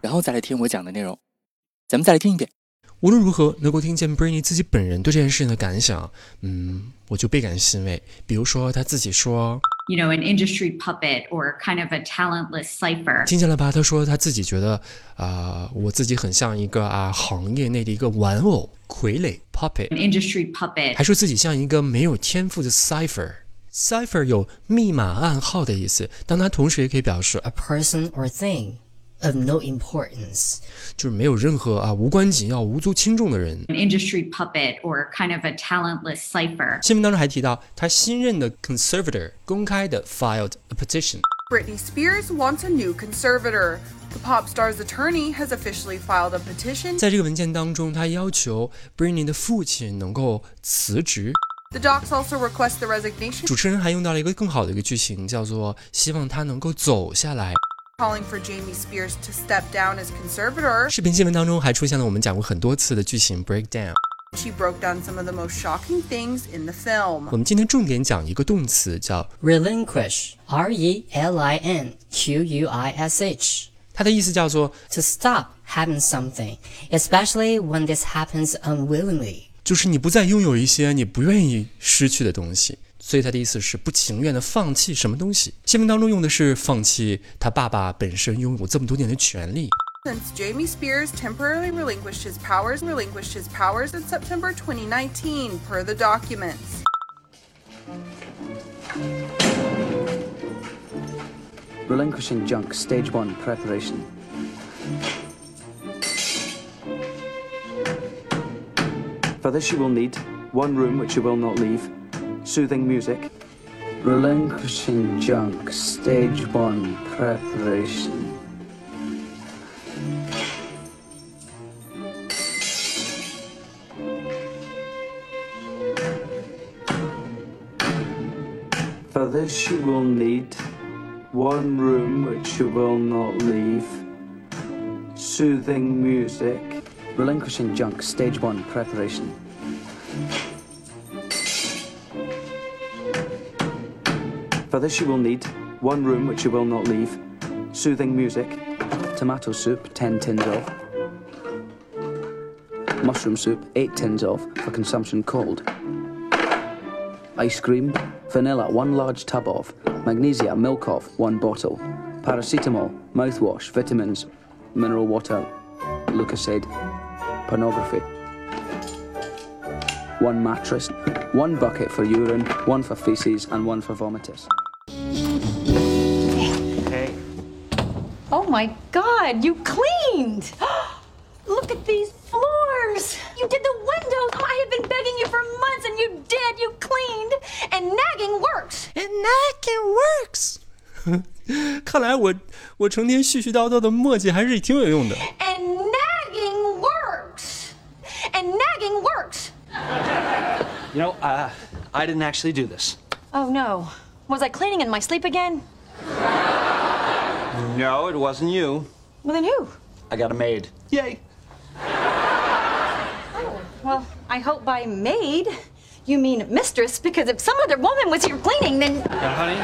然后再来听我讲的内容，咱们再来听一遍。无论如何，能够听见 Britney 自己本人对这件事情的感想，嗯，我就倍感欣慰。比如说，他自己说，You know, an industry puppet or kind of a talentless cipher。听见了吧？他说他自己觉得啊，我自己很像一个啊行业内的一个玩偶傀儡 puppet，an industry puppet，还说自己像一个没有天赋的 cipher。cipher 有密码暗号的意思，但它同时也可以表示 a person or thing。of no importance，就是没有任何啊无关紧要、无足轻重的人。An industry puppet or kind of a talentless cipher。新闻当中还提到，他新任的 conservator 公开的 filed a petition。Britney Spears wants a new conservator. The pop star's attorney has officially filed a petition. 在这个文件当中，他要求 Britney 的父亲能够辞职。The docs also request the resignation. 主持人还用到了一个更好的一个句型，叫做希望他能够走下来。 calling for Jamie Spears to step down as conservator. 视频新闻当中还出现了我们讲过很多次的句型 break down。She broke down some of the most shocking things in the film. 我们今天重点讲一个动词叫 relinquish，r e l i n q u i s h，它的意思叫做 to stop having something，especially when this happens unwillingly，就是你不再拥有一些你不愿意失去的东西。 所以他的意思是不情愿的放弃什么东西。新闻当中用的是放弃他爸爸本身拥有这么多年的权利。Since Jamie Spears temporarily relinquished his powers, relinquished his powers in September 2019, per the documents. Relinquishing junk, stage one, preparation. For this you will need one room which you will not leave, soothing music. Relinquishing junk, stage one, preparation. For this you will need one room which you will not leave, soothing music. Relinquishing junk, stage one, preparation. For this you will need one room which you will not leave, soothing music, tomato soup, 10 tins of, mushroom soup, 8 tins of, for consumption cold, ice cream, vanilla, 1 large tub of, magnesia, milk of, 1 bottle, paracetamol, mouthwash, vitamins, mineral water, Lucozade, pornography. One mattress, one bucket for urine, one for feces, and one for vomitus. Oh my God, you cleaned! Look at these floors! You did the windows! Oh, I have been begging you for months and you did! You cleaned! And nagging works! And nagging works! 看来我我成天絮絮叨叨的墨迹还是挺有用的。 You know, uh, I didn't actually do this. Oh no. Was I cleaning in my sleep again? No, it wasn't you. Well, then who? I got a maid. Yay. Oh, well, I hope by maid you mean mistress, because if some other woman was here cleaning, then. Now, honey,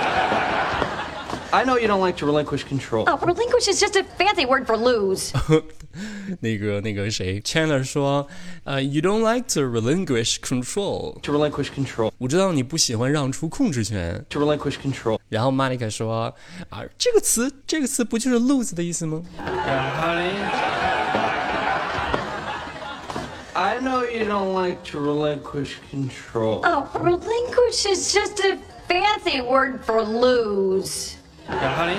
I know you don't like to relinquish control. Oh, relinquish is just a fancy word for lose. 那个那个谁，Chandler 说，呃、uh,，You don't like to relinquish control. To relinquish control. 我知道你不喜欢让出控制权。To relinquish control. 然后 Monica 说，啊，这个词这个词不就是 lose 的意思吗？Yeah, honey. I know you don't like to relinquish control. Oh, relinquish is just a fancy word for lose. Yeah, honey.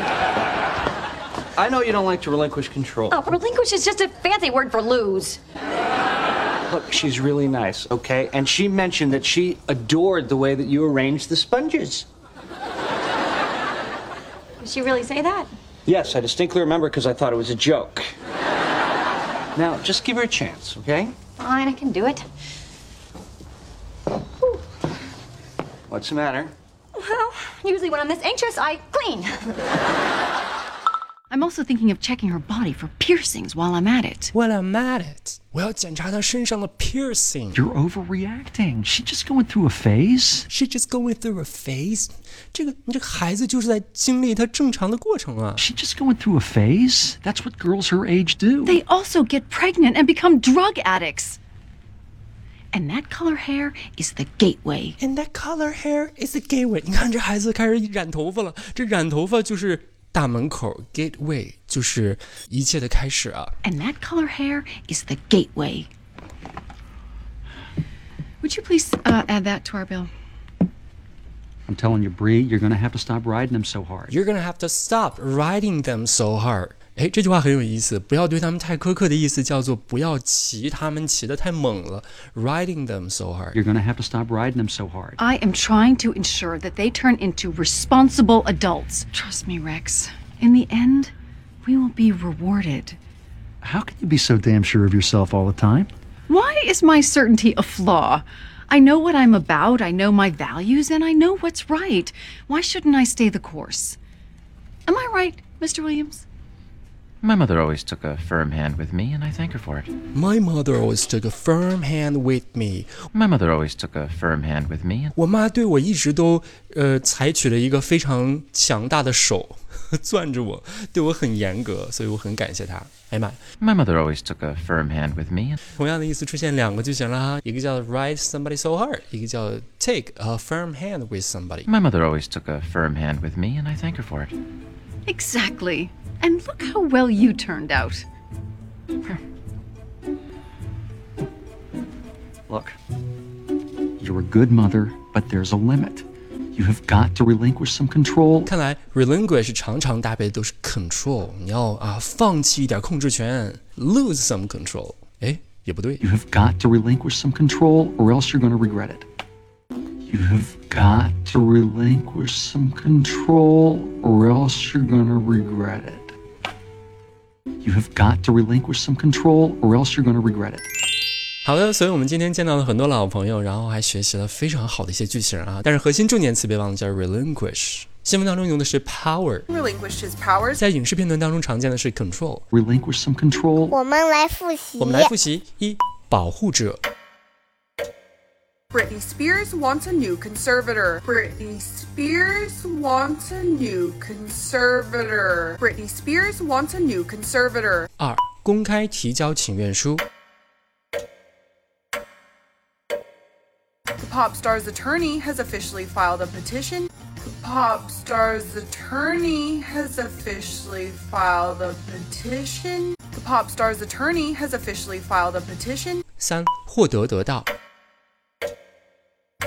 I know you don't like to relinquish control. Oh, relinquish is just a fancy word for lose. Look, she's really nice, okay? And she mentioned that she adored the way that you arranged the sponges. Did she really say that? Yes, I distinctly remember because I thought it was a joke. Now, just give her a chance, okay? Fine, I can do it. What's the matter? Well, usually when I'm this anxious, I clean. I'm also thinking of checking her body for piercings while I'm at it. While I'm at it，我要检查她身上的 piercing。 You're overreacting. She just going through a phase. She just going through a phase。这个你这个孩子就是在经历他正常的过程啊。 She just going through a phase. That's what girls her age do. They also get pregnant and become drug addicts. And that color hair is the gateway. And that color hair is the gateway。你看这孩子开始染头发了，这染头发就是 大门口，gateway 就是一切的开始啊。 And that color hair is the gateway. Would you please uh, add that to our bill? I'm telling you, Bree, you're going to have to stop riding them so hard. You're gonna have to stop riding them so hard。 哎，这句话很有意思，不要对他们太苛刻的意思叫做不要骑他们骑得太猛了，riding them so hard。 You're going to have to stop riding them so hard. I am trying to ensure that they turn into responsible adults. Trust me, Rex. In the end, we will be rewarded. How can you be so damn sure of yourself all the time? Why is my certainty a flaw? I know what I'm about, I know my values, and I know what's right. Why shouldn't I stay the course? Am I right, Mr. Williams? My mother always took a firm hand with me, and I thank her for it. My mother always took a firm hand with me。 My mother always took a firm hand with me. 我妈对我一直都呃采取了一个非常强大的手，攥着我，对我很严格，所以我很感谢她。哎呀妈呀， My mother always took a firm hand with me. 同样的意思出现两个就行了哈，一个叫 ride somebody so hard，一个叫 take a firm hand with somebody。 My mother always took a firm hand with me, and I thank her for it. Exactly. And look how well you turned out. Look, you're a good mother, but there's a limit. You have got to relinquish some control. 看来 relinquish 常常搭配的都是 control，你要啊放弃一点控制权，lose some control。哎，也不对 You have got to relinquish some control, or else you're going to regret it. You have got to relinquish some control, or else you're going to regret it. You have got to relinquish some control, or else you're going to regret it. 好的，所以我们今天见到了很多老朋友，然后还学习了非常好的一些句型啊。但是核心重点词别忘了叫 relinquish。新闻当中用的是 power，Relinquished his powers. 在影视片段当中常见的是 control。Relinquish some control. 我们来复习。我们来复习：一、保护者；Britney Spears wants a new conservator. Britney Spears wants a new conservator. Britney Spears wants a new conservator. 二、公开提交请愿书； The pop star's attorney has officially filed a petition. The pop star's attorney has officially filed a petition. The pop star's attorney has officially filed a petition. 三、获得得到；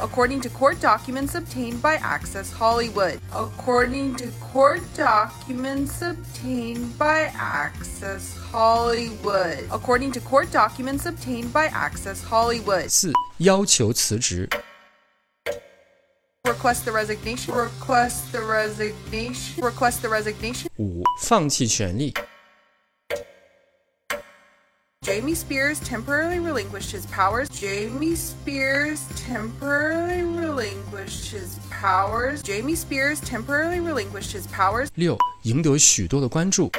According to court documents obtained by Access Hollywood. According to court documents obtained by Access Hollywood. According to court documents obtained by Access Hollywood. 四、要求辞职； Request the resignation. Request the resignation. Request the resignation. 五、放弃权利； Jamie Spears temporarily relinquished his powers. Jamie Spears temporarily relinquished his powers. Jamie Spears temporarily relinquished his powers. 六、赢得许多的关注；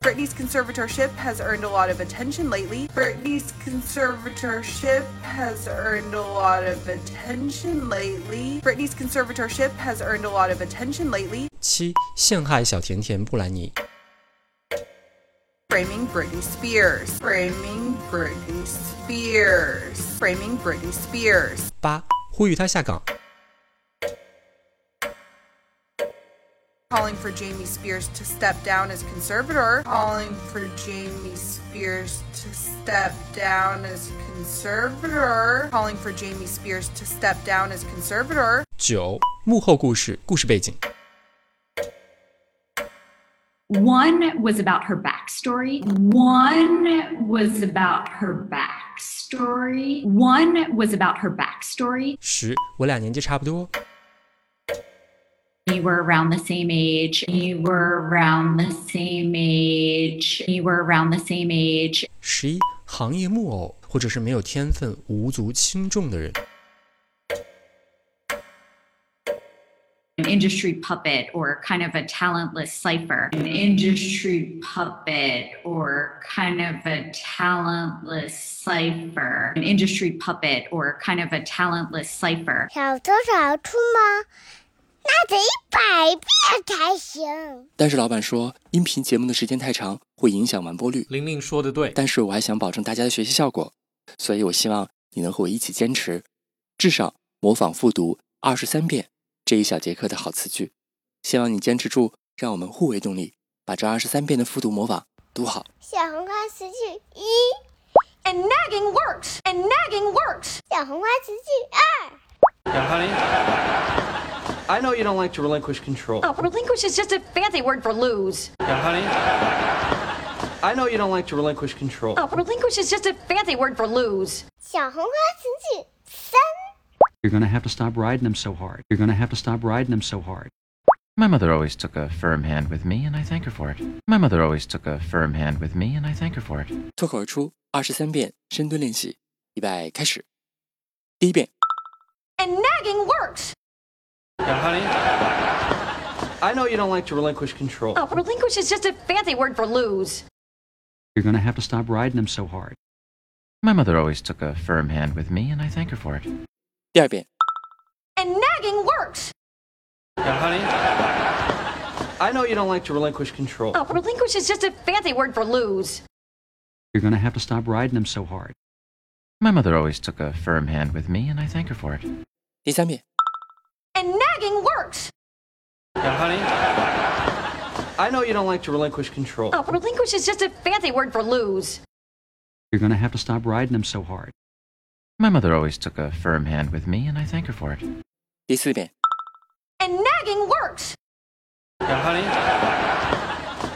Britney's conservatorship has earned a lot of attention lately. Britney's conservatorship has earned a lot of attention lately. Britney's conservatorship has earned a lot of attention lately. 七、陷害小甜甜布兰妮； Framing Britney Spears. Framing Britney Spears. Framing Britney Spears. 八、呼吁她下岗； Calling for Jamie Spears to step down as conservator. Calling for Jamie Spears to step down as conservator. Calling for Jamie Spears to step down as conservator. 九、幕后故事，故事背景； One was about her backstory. One was about her backstory. One was about her backstory. 十、我俩年纪差不多； You were around the same age. You were around the same age. You were around the same age. 十一，行业木偶或者是没有天分、无足轻重的人。 Industry puppet or kind of a talentless cipher. An industry puppet or kind of a talentless cipher. An industry puppet or kind of a talentless cipher. 小偷小兔吗？那得一百遍才行。但是老板说，音频节目的时间太长，会影响完播率。玲玲说的对，但是我还想保证大家的学习效果，所以我希望你能和我一起坚持，至少模仿复读二十三遍这一小节课的好词句。希望你坚持住，让我们互为动力，把这二十三遍的复读模仿读好。小红花词句一 And nagging works. And nagging works. 小红花词句二 Now, honey, I know you don't like to relinquish control. Oh, relinquish is just a fancy word for lose. Now, honey, I know you don't like to relinquish control. Oh, relinquish is just a fancy word for lose. 小红花词句三 You're gonna have to stop riding them so hard. You're gonna have to stop riding them so hard. My mother always took a firm hand with me, and I thank her for it. My mother always took a firm hand with me, and I thank her for it. 脱口而出二十三遍深蹲练习，预备开始。第一遍， And nagging works. Now, honey, I know you don't like to relinquish control. Oh, relinquish is just a fancy word for lose. You're gonna have to stop riding them so hard. My mother always took a firm hand with me, and I thank her for it. 第二遍， And nagging works. Now, honey, I know you don't like to relinquish control. Oh, relinquish is just a fancy word for lose. You're gonna have to stop riding them so hard. My mother always took a firm hand with me, and I thank her for it. 第三遍， And nagging works. Now, honey, I know you don't like to relinquish control. Oh, relinquish is just a fancy word for lose. You're gonna have to stop riding them so hard. My mother always took a firm hand with me, and I thank her for it. 第四遍， And nagging works. Now, honey,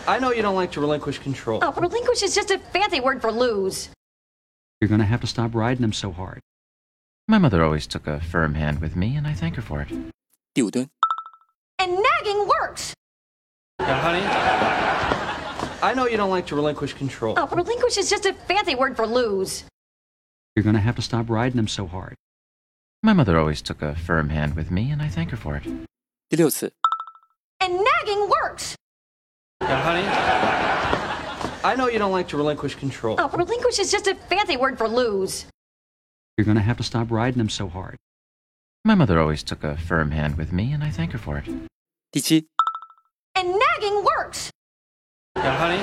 I know you don't like to relinquish control. Oh, relinquish is just a fancy word for lose. You're gonna have to stop riding them so hard. My mother always took a firm hand with me, and I thank her for it. 第五蹲， And nagging works. Now, honey, I know you don't like to relinquish control. Oh, relinquish is just a fancy word for lose. You're gonna have to stop riding them so hard. My mother always took a firm hand with me, and I thank her for it. 第六次， And nagging works. Now, honey, I know you don't like to relinquish control. Oh, relinquish is just a fancy word for lose. You're gonna have to stop riding them so hard. My mother always took a firm hand with me, and I thank her for it. 第七， And nagging works. Now, honey,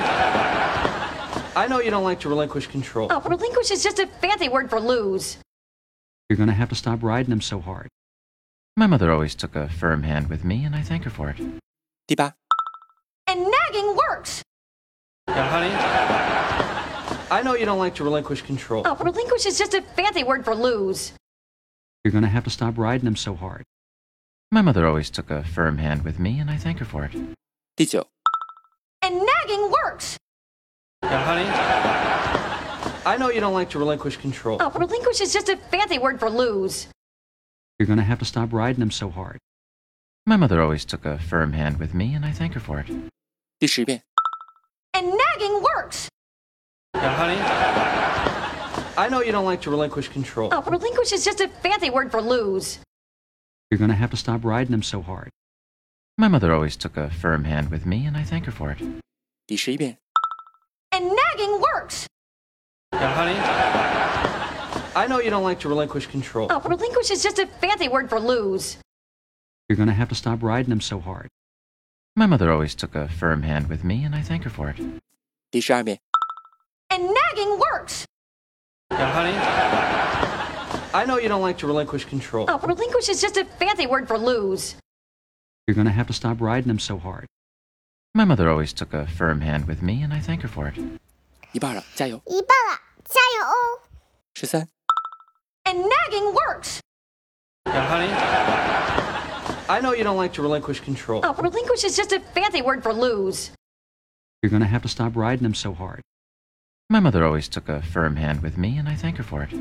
I know you don't like to relinquish control. Oh, relinquish is just a fancy word for lose. You're gonna have to stop riding them so hard. My mother always took a firm hand with me, and I thank her for it. 第八， And nagging works. Now, honey, I know you don't like to relinquish control. Oh, relinquish is just a fancy word for lose. You're gonna have to stop riding them so hard. My mother always took a firm hand with me, and I thank her for it. 第九， And nagging works. Now, honey, I know you don't like to relinquish control. Oh, relinquish is just a fancy word for lose. You're gonna have to stop riding them so hard. My mother always took a firm hand with me, and I thank her for it. 第十遍， And nagging works. Now, honey, I know you don't like to relinquish control. Oh, relinquish is just a fancy word for lose. You're gonna have to stop riding them so hard. My mother always took a firm hand with me, and I thank her for it. 第十一遍， And nagging works. Now, honey, I know you don't like to relinquish control. Oh, relinquish is just a fancy word for lose. You're gonna have to stop riding them so hard. My mother always took a firm hand with me, and I thank her for it. 第十二遍， And nagging works. Now, honey, I know you don't like to relinquish control. Oh, relinquish is just a fancy word for lose. You're gonna have to stop riding them so hard. My mother always took a firm hand with me, and I thank her for it. 一半了，加油！一半了，加油哦！十三， And nagging works. Now, honey, I know you don't like to relinquish control. Oh, relinquish is just a fancy word for lose. You're gonna have to stop riding them so hard. My mother always took a firm hand with me, and I thank her for it.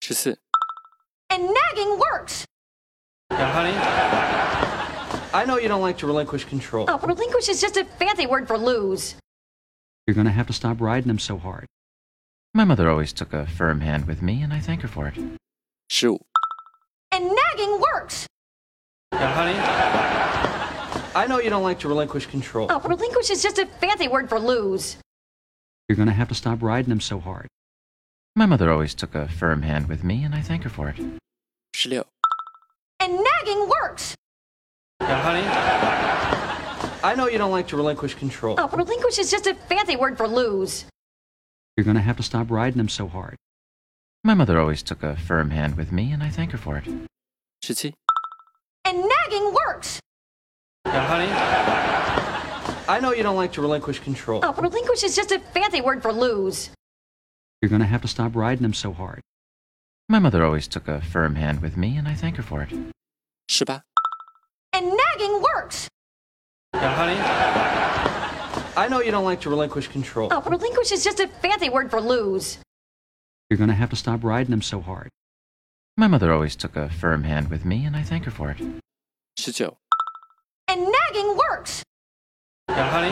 十四， And nagging works. Now, honey, I know you don't like to relinquish control. Oh, relinquish is just a fancy word for lose. You're going to have to stop riding them so hard. My mother always took a firm hand with me, and I thank her for it. Shoot. And nagging works! Honey, I know you don't like to relinquish control. Oh, relinquish is just a fancy word for lose. You're going to have to stop riding them so hard. My mother always took a firm hand with me, and I thank her for it. 16. And nagging works! Now, honey, I know you don't like to relinquish control. Oh, relinquish is just a fancy word for lose. You're going to have to stop riding them so hard. My mother always took a firm hand with me, and I thank her for it. Shitty. And nagging works! Now, honey, I know you don't like to relinquish control. Oh, relinquish is just a fancy word for lose. You're going to have to stop riding them so hard. My mother always took a firm hand with me, and I thank her for it. 是吧? And nagging works. Now, honey, I know you don't like to relinquish control. Oh, relinquish is just a fancy word for lose. You're gonna have to stop riding him so hard. My mother always took a firm hand with me, and I thank her for it. 十九、And nagging works. Now, honey,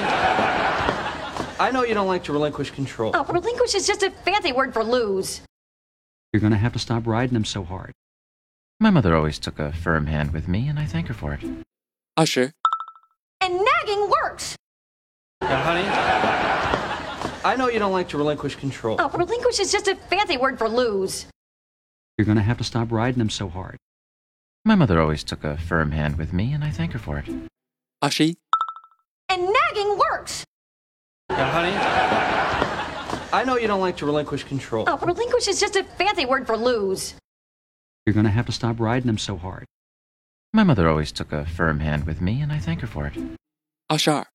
I know you don't like to relinquish control. Oh, relinquish is just a fancy word for lose. You're gonna have to stop riding him so hard. My mother always took a firm hand with me, and I thank her for it. Usher. And nagging works! Honey, I know you don't like to relinquish control. Oh, relinquish is just a fancy word for lose. You're gonna have to stop riding them so hard. My mother always took a firm hand with me, and I thank her for it. Ushi. And nagging works! Honey, I know you don't like to relinquish control. Oh, relinquish is just a fancy word for lose. You're gonna have to stop riding him so hard. My mother always took a firm hand with me, and I thank her for it. 二十二、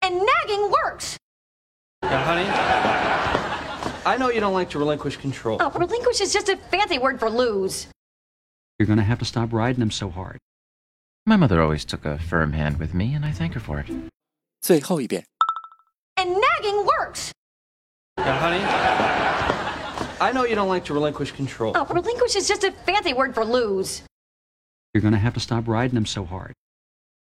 And nagging works. Now, honey, I know you don't like to relinquish control. Oh, relinquish is just a fancy word for lose. You're gonna have to stop riding him so hard. My mother always took a firm hand with me, and I thank her for it. 最后一遍。 And nagging works. Now, honey, I know you don't like to relinquish control. Oh, relinquish is just a fancy word for lose. You're gonna have to stop riding him so hard.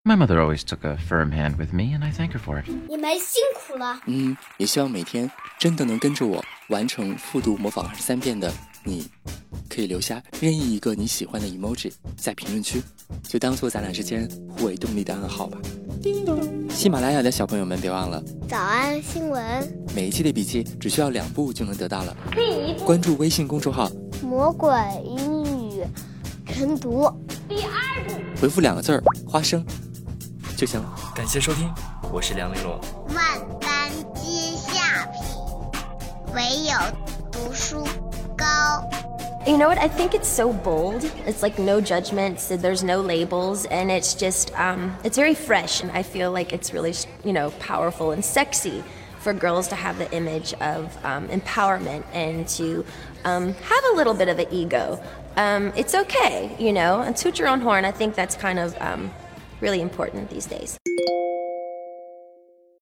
My mother always took a firm hand with me, and I thank her for it. 你们辛苦了。嗯，也希望每天真的能跟着我完成复读模仿二十三遍的 你，可以留下任意一个你喜欢的 emoji 在评论区，就当做咱俩之间互为动力的暗号吧。叮咚喜马拉雅的小朋友们，别忘了早安新闻，每一期的笔记只需要两步就能得到了。第一步关注微信公众号，魔鬼英语晨读，第二步回复两个字儿“花生”就行了。感谢收听，我是梁玲珑。万般皆下品，唯有读书高。You know what? I think it's so bold. It's like no judgments. There's no labels, and it's just um, it's very fresh. And I feel like it's really you know powerful and sexy for girls to have the image of um, empowerment and to um, have a little bit of an ego. Um, it's okay, you know, and toot your own horn. I think that's kind of um, really important these days.